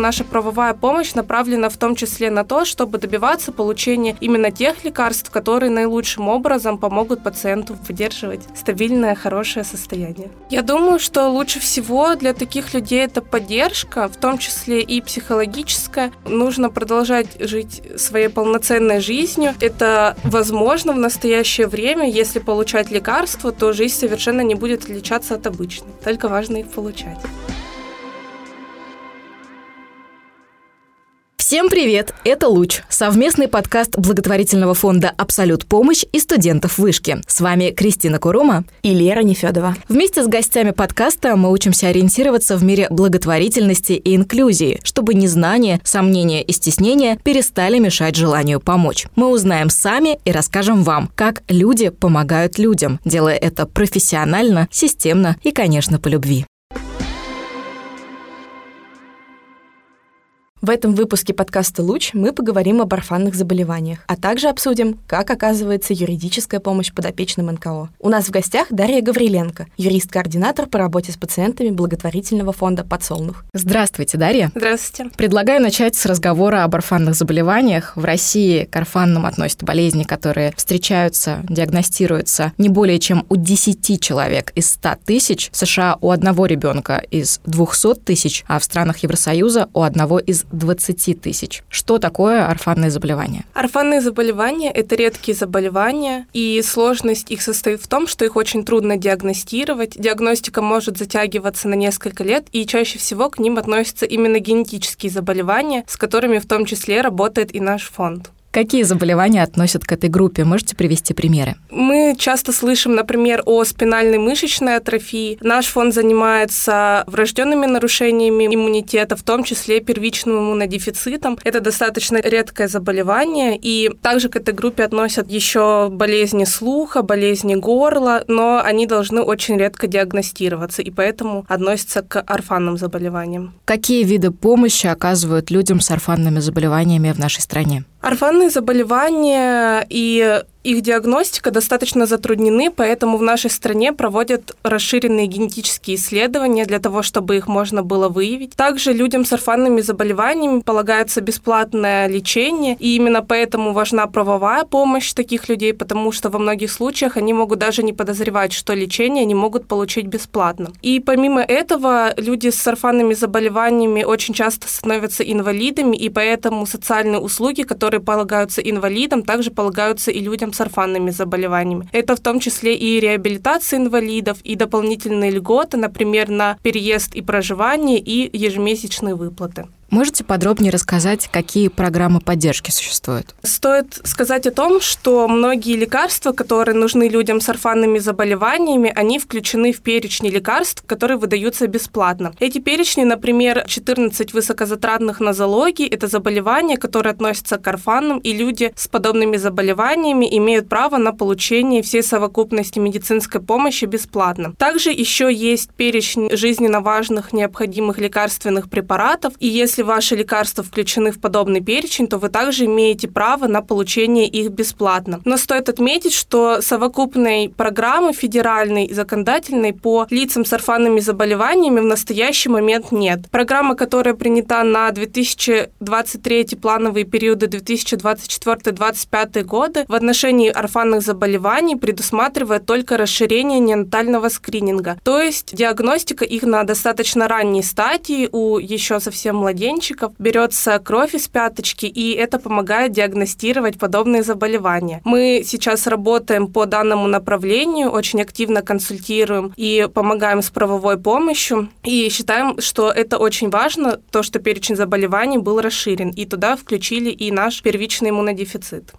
наша правовая помощь направлена в том числе на то, чтобы добиваться получения именно тех лекарств, которые наилучшим образом помогут пациенту поддерживать стабильное, хорошее состояние. Я думаю, что лучше всего для таких людей это поддержка, в том числе и психологическая. Нужно продолжать жить своей полноценной жизнью. Это возможно в настоящее время. Если получать лекарства, то жизнь совершенно не будет отличаться от обычной. Только важно их получать. Всем привет! Это «Луч» — совместный подкаст благотворительного фонда «Абсолют помощь» и студентов вышки. С вами Кристина Курума и Лера Нефедова. Вместе с гостями подкаста мы учимся ориентироваться в мире благотворительности и инклюзии, чтобы незнание, сомнения и стеснения перестали мешать желанию помочь. Мы узнаем сами и расскажем вам, как люди помогают людям, делая это профессионально, системно и, конечно, по любви. В этом выпуске подкаста «Луч» мы поговорим об орфанных заболеваниях, а также обсудим, как оказывается юридическая помощь подопечным НКО. У нас в гостях Дарья Гавриленко, юрист-координатор по работе с пациентами благотворительного фонда «Подсолнух». Здравствуйте, Дарья. Здравствуйте. Предлагаю начать с разговора об орфанных заболеваниях. В России к орфанным относят болезни, которые встречаются, диагностируются не более чем у 10 человек из 100 тысяч, в США у одного ребенка из 200 тысяч, а в странах Евросоюза у одного из 20 тысяч. Что такое орфанные заболевания? Орфанные заболевания – это редкие заболевания, и сложность их состоит в том, что их очень трудно диагностировать. Диагностика может затягиваться на несколько лет, и чаще всего к ним относятся именно генетические заболевания, с которыми в том числе работает и наш фонд. Какие заболевания относят к этой группе? Можете привести примеры? Мы часто слышим, например, о спинальной мышечной атрофии. Наш фонд занимается врожденными нарушениями иммунитета, в том числе первичным иммунодефицитом. Это достаточно редкое заболевание, и также к этой группе относят еще болезни слуха, болезни горла, но они должны очень редко диагностироваться, и поэтому относятся к орфанным заболеваниям. Какие виды помощи оказывают людям с орфанными заболеваниями в нашей стране? Орфанные заболевания и их диагностика достаточно затруднены, поэтому в нашей стране проводят расширенные генетические исследования для того, чтобы их можно было выявить. Также людям с орфанными заболеваниями полагается бесплатное лечение, и именно поэтому важна правовая помощь таких людей, потому что во многих случаях они могут даже не подозревать, что лечение они могут получить бесплатно. И помимо этого, люди с орфанными заболеваниями очень часто становятся инвалидами, и поэтому социальные услуги, которые полагаются инвалидам, также полагаются и людям с орфанными заболеваниями. Это в том числе и реабилитация инвалидов, и дополнительные льготы, например, на переезд и проживание, и ежемесячные выплаты. Можете подробнее рассказать, какие программы поддержки существуют? Стоит сказать о том, что многие лекарства, которые нужны людям с орфанными заболеваниями, они включены в перечни лекарств, которые выдаются бесплатно. Эти перечни, например, 14 высокозатратных нозологий, это заболевания, которые относятся к орфанным, и люди с подобными заболеваниями имеют право на получение всей совокупности медицинской помощи бесплатно. Также еще есть перечень жизненно важных необходимых лекарственных препаратов, и если если ваши лекарства включены в подобный перечень, то вы также имеете право на получение их бесплатно. Но стоит отметить, что совокупной программы федеральной и законодательной по лицам с орфанными заболеваниями в настоящий момент нет. Программа, которая принята на 2023 плановые периоды 2024-2025 годы в отношении орфанных заболеваний предусматривает только расширение неонатального скрининга, то есть диагностика их на достаточно ранней стадии у еще совсем младенцев младенчиков берется кровь из пяточки, и это помогает диагностировать подобные заболевания. Мы сейчас работаем по данному направлению, очень активно консультируем и помогаем с правовой помощью, и считаем, что это очень важно, то, что перечень заболеваний был расширен, и туда включили и наш первичный иммунодефицит.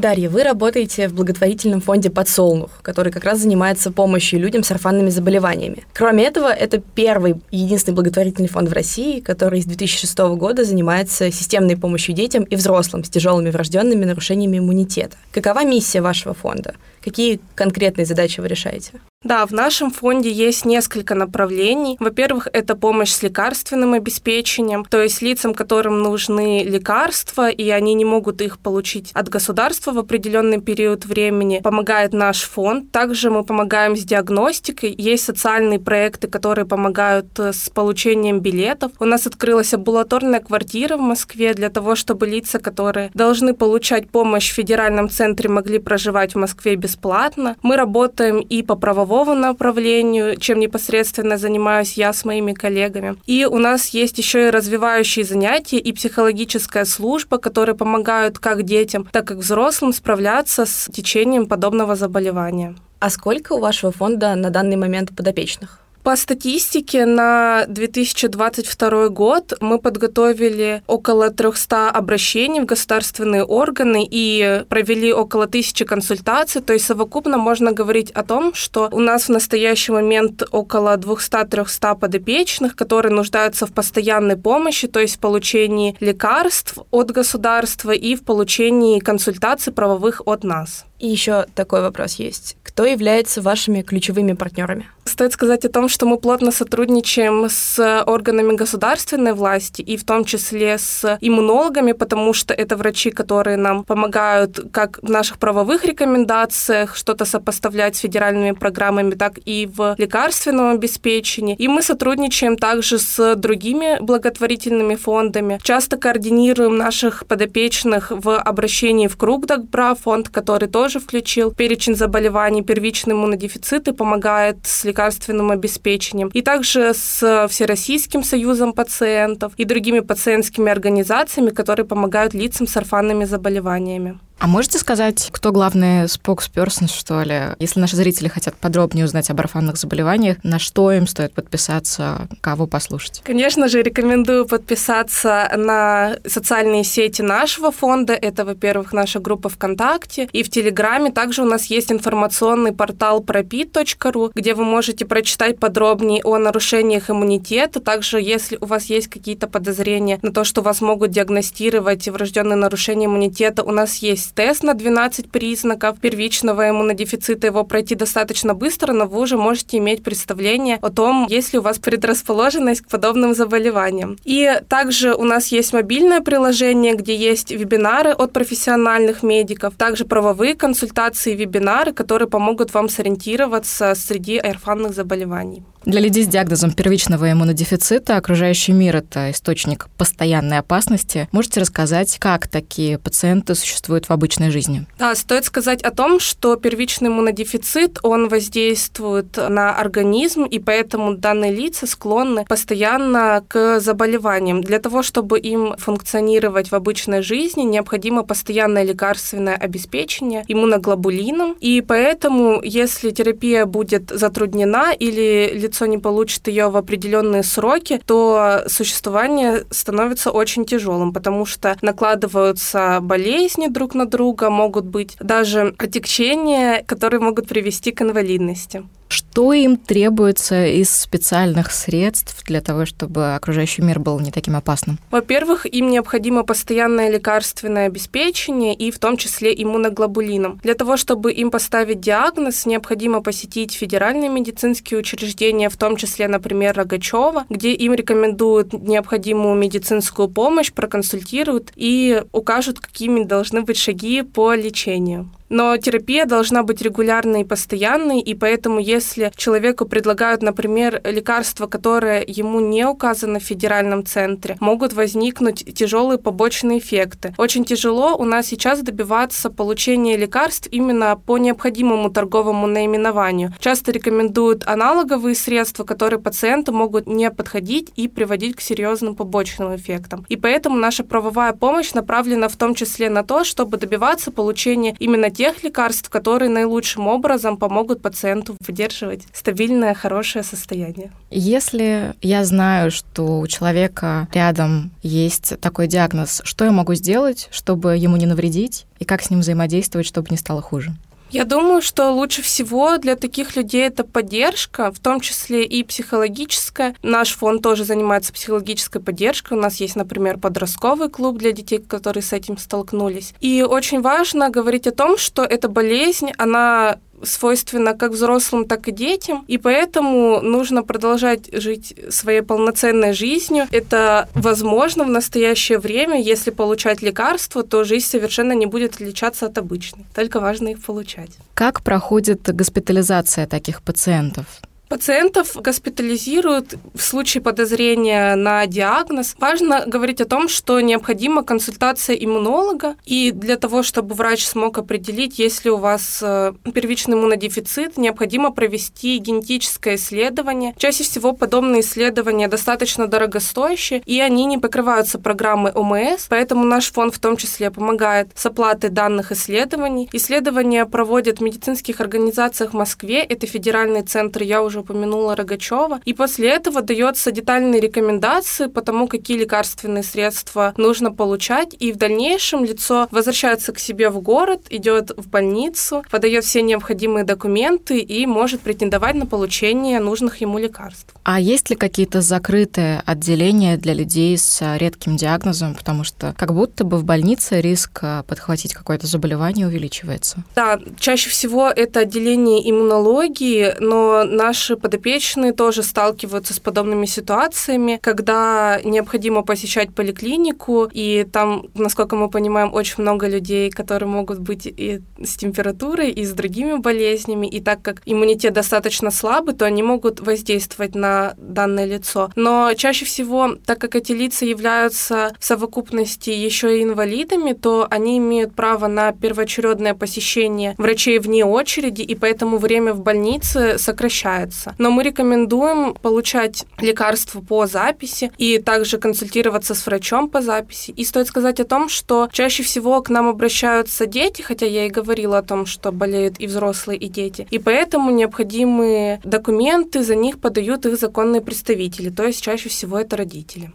Дарья, вы работаете в благотворительном фонде «Подсолнух», который как раз занимается помощью людям с орфанными заболеваниями. Кроме этого, это первый единственный благотворительный фонд в России, который с 2006 года занимается системной помощью детям и взрослым с тяжелыми врожденными нарушениями иммунитета. Какова миссия вашего фонда? Какие конкретные задачи вы решаете? Да, в нашем фонде есть несколько направлений. Во-первых, это помощь с лекарственным обеспечением, то есть лицам, которым нужны лекарства, и они не могут их получить от государства в определенный период времени, помогает наш фонд. Также мы помогаем с диагностикой. Есть социальные проекты, которые помогают э, с получением билетов. У нас открылась амбулаторная квартира в Москве для того, чтобы лица, которые должны получать помощь в федеральном центре, могли проживать в Москве бесплатно. Мы работаем и по правовому правовому направлению, чем непосредственно занимаюсь я с моими коллегами. И у нас есть еще и развивающие занятия и психологическая служба, которые помогают как детям, так и взрослым справляться с течением подобного заболевания. А сколько у вашего фонда на данный момент подопечных? По статистике на 2022 год мы подготовили около 300 обращений в государственные органы и провели около тысячи консультаций. То есть совокупно можно говорить о том, что у нас в настоящий момент около 200-300 подопечных, которые нуждаются в постоянной помощи, то есть в получении лекарств от государства и в получении консультаций правовых от нас. И еще такой вопрос есть. Кто является вашими ключевыми партнерами? Стоит сказать о том, что мы плотно сотрудничаем с органами государственной власти и в том числе с иммунологами, потому что это врачи, которые нам помогают как в наших правовых рекомендациях что-то сопоставлять с федеральными программами, так и в лекарственном обеспечении. И мы сотрудничаем также с другими благотворительными фондами. Часто координируем наших подопечных в обращении в круг Добра, фонд, который тоже включил перечень заболеваний, первичный иммунодефицит и помогает с лекарственным обеспечением, и также с Всероссийским союзом пациентов и другими пациентскими организациями, которые помогают лицам с орфанными заболеваниями. А можете сказать, кто главный споксперсон, что ли? Если наши зрители хотят подробнее узнать об орфанных заболеваниях, на что им стоит подписаться, кого послушать? Конечно же, рекомендую подписаться на социальные сети нашего фонда. Это, во-первых, наша группа ВКонтакте и в Телеграме. Также у нас есть информационный портал propit.ru, где вы можете прочитать подробнее о нарушениях иммунитета. Также, если у вас есть какие-то подозрения на то, что вас могут диагностировать врожденные нарушения иммунитета, у нас есть тест на 12 признаков первичного иммунодефицита. Его пройти достаточно быстро, но вы уже можете иметь представление о том, есть ли у вас предрасположенность к подобным заболеваниям. И также у нас есть мобильное приложение, где есть вебинары от профессиональных медиков, также правовые консультации и вебинары, которые помогут вам сориентироваться среди орфанных заболеваний. Для людей с диагнозом первичного иммунодефицита окружающий мир – это источник постоянной опасности. Можете рассказать, как такие пациенты существуют в обычной жизни? Да, стоит сказать о том, что первичный иммунодефицит, он воздействует на организм, и поэтому данные лица склонны постоянно к заболеваниям. Для того, чтобы им функционировать в обычной жизни, необходимо постоянное лекарственное обеспечение иммуноглобулином, и поэтому, если терапия будет затруднена или лицо не получит ее в определенные сроки, то существование становится очень тяжелым, потому что накладываются болезни друг на друга, могут быть даже отягчения, которые могут привести к инвалидности. Что им требуется из специальных средств для того, чтобы окружающий мир был не таким опасным? Во-первых, им необходимо постоянное лекарственное обеспечение и в том числе иммуноглобулином. Для того, чтобы им поставить диагноз, необходимо посетить федеральные медицинские учреждения, в том числе, например, Рогачева, где им рекомендуют необходимую медицинскую помощь, проконсультируют и укажут, какими должны быть шаги по лечению. Но терапия должна быть регулярной и постоянной, и поэтому если человеку предлагают, например, лекарство, которое ему не указано в федеральном центре, могут возникнуть тяжелые побочные эффекты. Очень тяжело у нас сейчас добиваться получения лекарств именно по необходимому торговому наименованию. Часто рекомендуют аналоговые средства, которые пациенту могут не подходить и приводить к серьезным побочным эффектам. И поэтому наша правовая помощь направлена в том числе на то, чтобы добиваться получения именно тех лекарств, которые наилучшим образом помогут пациенту выдерживать стабильное, хорошее состояние. Если я знаю, что у человека рядом есть такой диагноз, что я могу сделать, чтобы ему не навредить, и как с ним взаимодействовать, чтобы не стало хуже? Я думаю, что лучше всего для таких людей это поддержка, в том числе и психологическая. Наш фонд тоже занимается психологической поддержкой. У нас есть, например, подростковый клуб для детей, которые с этим столкнулись. И очень важно говорить о том, что эта болезнь, она свойственно как взрослым, так и детям, и поэтому нужно продолжать жить своей полноценной жизнью. Это возможно в настоящее время, если получать лекарства, то жизнь совершенно не будет отличаться от обычной. Только важно их получать. Как проходит госпитализация таких пациентов? Пациентов госпитализируют в случае подозрения на диагноз. Важно говорить о том, что необходима консультация иммунолога, и для того, чтобы врач смог определить, если у вас э, первичный иммунодефицит, необходимо провести генетическое исследование. Чаще всего подобные исследования достаточно дорогостоящие, и они не покрываются программой ОМС, поэтому наш фонд в том числе помогает с оплатой данных исследований. Исследования проводят в медицинских организациях в Москве, это федеральный центр, я уже упомянула Рогачева. И после этого дается детальные рекомендации по тому, какие лекарственные средства нужно получать. И в дальнейшем лицо возвращается к себе в город, идет в больницу, подает все необходимые документы и может претендовать на получение нужных ему лекарств. А есть ли какие-то закрытые отделения для людей с редким диагнозом? Потому что как будто бы в больнице риск а, подхватить какое-то заболевание увеличивается. Да, чаще всего это отделение иммунологии, но наши наши подопечные тоже сталкиваются с подобными ситуациями, когда необходимо посещать поликлинику, и там, насколько мы понимаем, очень много людей, которые могут быть и с температурой, и с другими болезнями, и так как иммунитет достаточно слабый, то они могут воздействовать на данное лицо. Но чаще всего, так как эти лица являются в совокупности еще и инвалидами, то они имеют право на первоочередное посещение врачей вне очереди, и поэтому время в больнице сокращается лечиться. Но мы рекомендуем получать лекарства по записи и также консультироваться с врачом по записи. И стоит сказать о том, что чаще всего к нам обращаются дети, хотя я и говорила о том, что болеют и взрослые, и дети. И поэтому необходимые документы за них подают их законные представители, то есть чаще всего это родители.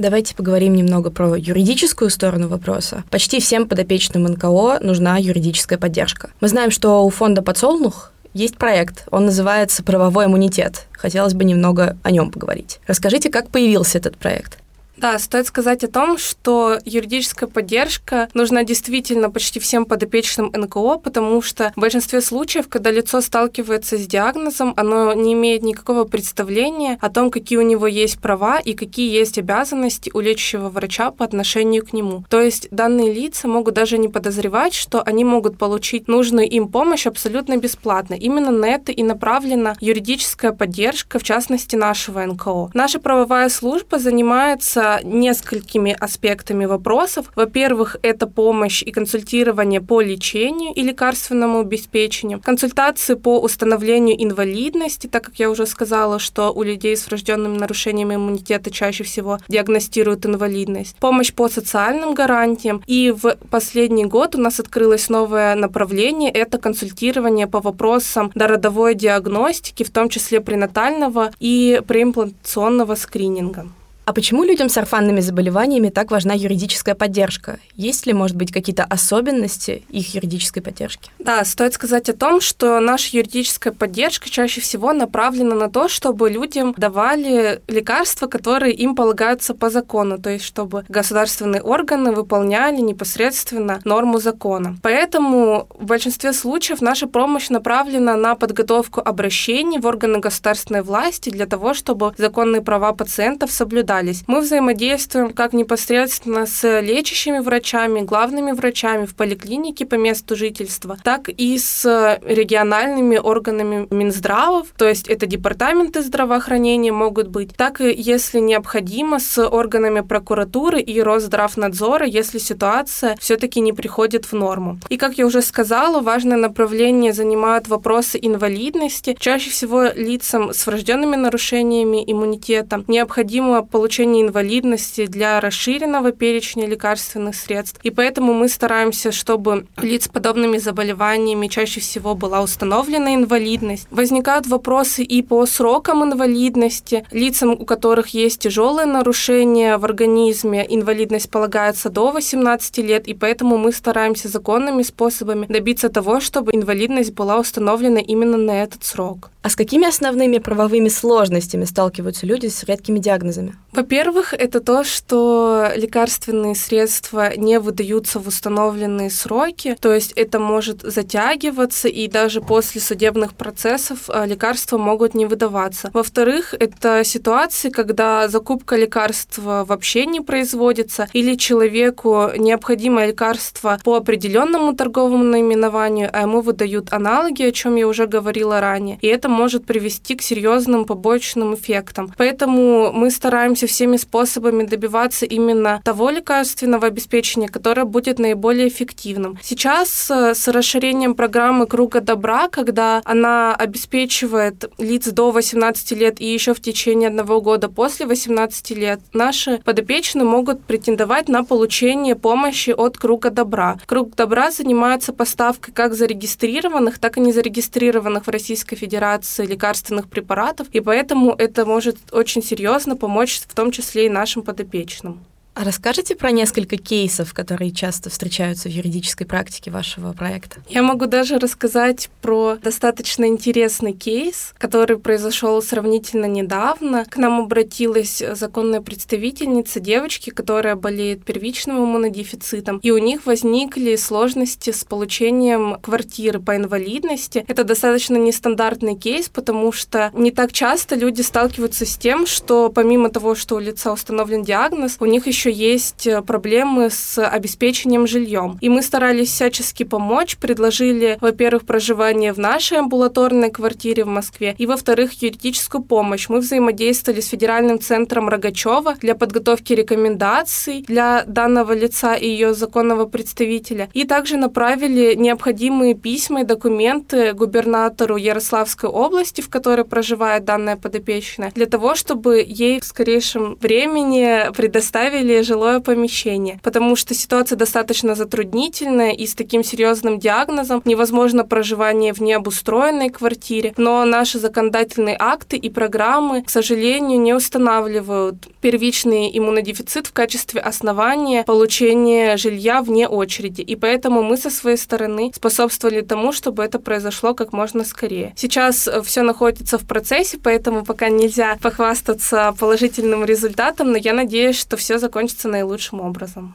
Давайте поговорим немного про юридическую сторону вопроса. Почти всем подопечным НКО нужна юридическая поддержка. Мы знаем, что у фонда «Подсолнух» есть проект, он называется «Правовой иммунитет». Хотелось бы немного о нем поговорить. Расскажите, как появился этот проект? Да, стоит сказать о том, что юридическая поддержка нужна действительно почти всем подопечным НКО, потому что в большинстве случаев, когда лицо сталкивается с диагнозом, оно не имеет никакого представления о том, какие у него есть права и какие есть обязанности у лечащего врача по отношению к нему. То есть данные лица могут даже не подозревать, что они могут получить нужную им помощь абсолютно бесплатно. Именно на это и направлена юридическая поддержка, в частности, нашего НКО. Наша правовая служба занимается несколькими аспектами вопросов. Во-первых, это помощь и консультирование по лечению и лекарственному обеспечению, консультации по установлению инвалидности, так как я уже сказала, что у людей с врожденными нарушениями иммунитета чаще всего диагностируют инвалидность, помощь по социальным гарантиям. И в последний год у нас открылось новое направление, это консультирование по вопросам дородовой диагностики, в том числе пренатального и преимплантационного скрининга. А почему людям с орфанными заболеваниями так важна юридическая поддержка? Есть ли, может быть, какие-то особенности их юридической поддержки? Да, стоит сказать о том, что наша юридическая поддержка чаще всего направлена на то, чтобы людям давали лекарства, которые им полагаются по закону, то есть чтобы государственные органы выполняли непосредственно норму закона. Поэтому в большинстве случаев наша помощь направлена на подготовку обращений в органы государственной власти для того, чтобы законные права пациентов соблюдались остались. Мы взаимодействуем как непосредственно с лечащими врачами, главными врачами в поликлинике по месту жительства, так и с региональными органами Минздравов, то есть это департаменты здравоохранения могут быть, так и, если необходимо, с органами прокуратуры и Росздравнадзора, если ситуация все-таки не приходит в норму. И, как я уже сказала, важное направление занимают вопросы инвалидности. Чаще всего лицам с врожденными нарушениями иммунитета необходимо получить получения инвалидности для расширенного перечня лекарственных средств. И поэтому мы стараемся, чтобы лиц с подобными заболеваниями чаще всего была установлена инвалидность. Возникают вопросы и по срокам инвалидности. Лицам, у которых есть тяжелые нарушения в организме, инвалидность полагается до 18 лет, и поэтому мы стараемся законными способами добиться того, чтобы инвалидность была установлена именно на этот срок. А с какими основными правовыми сложностями сталкиваются люди с редкими диагнозами? Во-первых, это то, что лекарственные средства не выдаются в установленные сроки, то есть это может затягиваться, и даже после судебных процессов а, лекарства могут не выдаваться. Во-вторых, это ситуации, когда закупка лекарства вообще не производится, или человеку необходимое лекарство по определенному торговому наименованию, а ему выдают аналоги, о чем я уже говорила ранее, и это может привести к серьезным побочным эффектам. Поэтому мы стараемся всеми способами добиваться именно того лекарственного обеспечения, которое будет наиболее эффективным. Сейчас э, с расширением программы «Круга добра», когда она обеспечивает лиц до 18 лет и еще в течение одного года после 18 лет, наши подопечные могут претендовать на получение помощи от «Круга добра». «Круг добра» занимается поставкой как зарегистрированных, так и незарегистрированных в Российской Федерации лекарственных препаратов, и поэтому это может очень серьезно помочь в том числе и нашим подопечным. А расскажите про несколько кейсов, которые часто встречаются в юридической практике вашего проекта? Я могу даже рассказать про достаточно интересный кейс, который произошел сравнительно недавно. К нам обратилась законная представительница девочки, которая болеет первичным иммунодефицитом, и у них возникли сложности с получением квартиры по инвалидности. Это достаточно нестандартный кейс, потому что не так часто люди сталкиваются с тем, что помимо того, что у лица установлен диагноз, у них еще еще есть э, проблемы с обеспечением жильем. И мы старались всячески помочь, предложили, во-первых, проживание в нашей амбулаторной квартире в Москве, и, во-вторых, юридическую помощь. Мы взаимодействовали с Федеральным центром Рогачева для подготовки рекомендаций для данного лица и ее законного представителя, и также направили необходимые письма и документы губернатору Ярославской области, в которой проживает данная подопечная, для того, чтобы ей в скорейшем времени предоставили или жилое помещение, потому что ситуация достаточно затруднительная, и с таким серьезным диагнозом невозможно проживание в необустроенной квартире, но наши законодательные акты и программы, к сожалению, не устанавливают первичный иммунодефицит в качестве основания получения жилья вне очереди, и поэтому мы со своей стороны способствовали тому, чтобы это произошло как можно скорее. Сейчас все находится в процессе, поэтому пока нельзя похвастаться положительным результатом, но я надеюсь, что все закончится закончится наилучшим образом.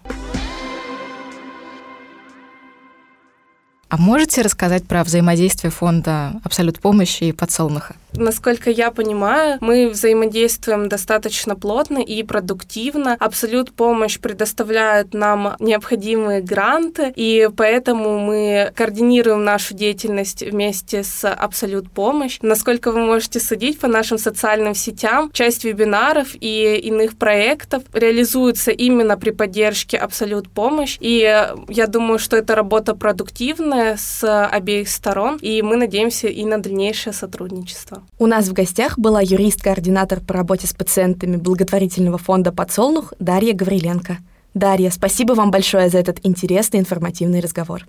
А можете рассказать про взаимодействие фонда «Абсолют помощи» и «Подсолнуха»? Насколько я понимаю, мы взаимодействуем достаточно плотно и продуктивно. Абсолют помощь предоставляет нам необходимые гранты, и поэтому мы координируем нашу деятельность вместе с Абсолют помощь. Насколько вы можете судить по нашим социальным сетям, часть вебинаров и иных проектов реализуется именно при поддержке Абсолют помощь. И я думаю, что эта работа продуктивная с обеих сторон, и мы надеемся и на дальнейшее сотрудничество. У нас в гостях была юрист-координатор по работе с пациентами благотворительного фонда «Подсолнух» Дарья Гавриленко. Дарья, спасибо вам большое за этот интересный информативный разговор.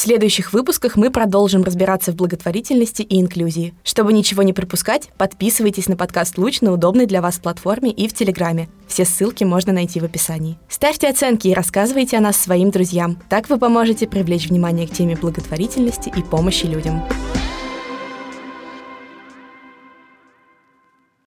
В следующих выпусках мы продолжим разбираться в благотворительности и инклюзии. Чтобы ничего не пропускать, подписывайтесь на подкаст «Луч» на удобной для вас платформе и в Телеграме. Все ссылки можно найти в описании. Ставьте оценки и рассказывайте о нас своим друзьям. Так вы поможете привлечь внимание к теме благотворительности и помощи людям.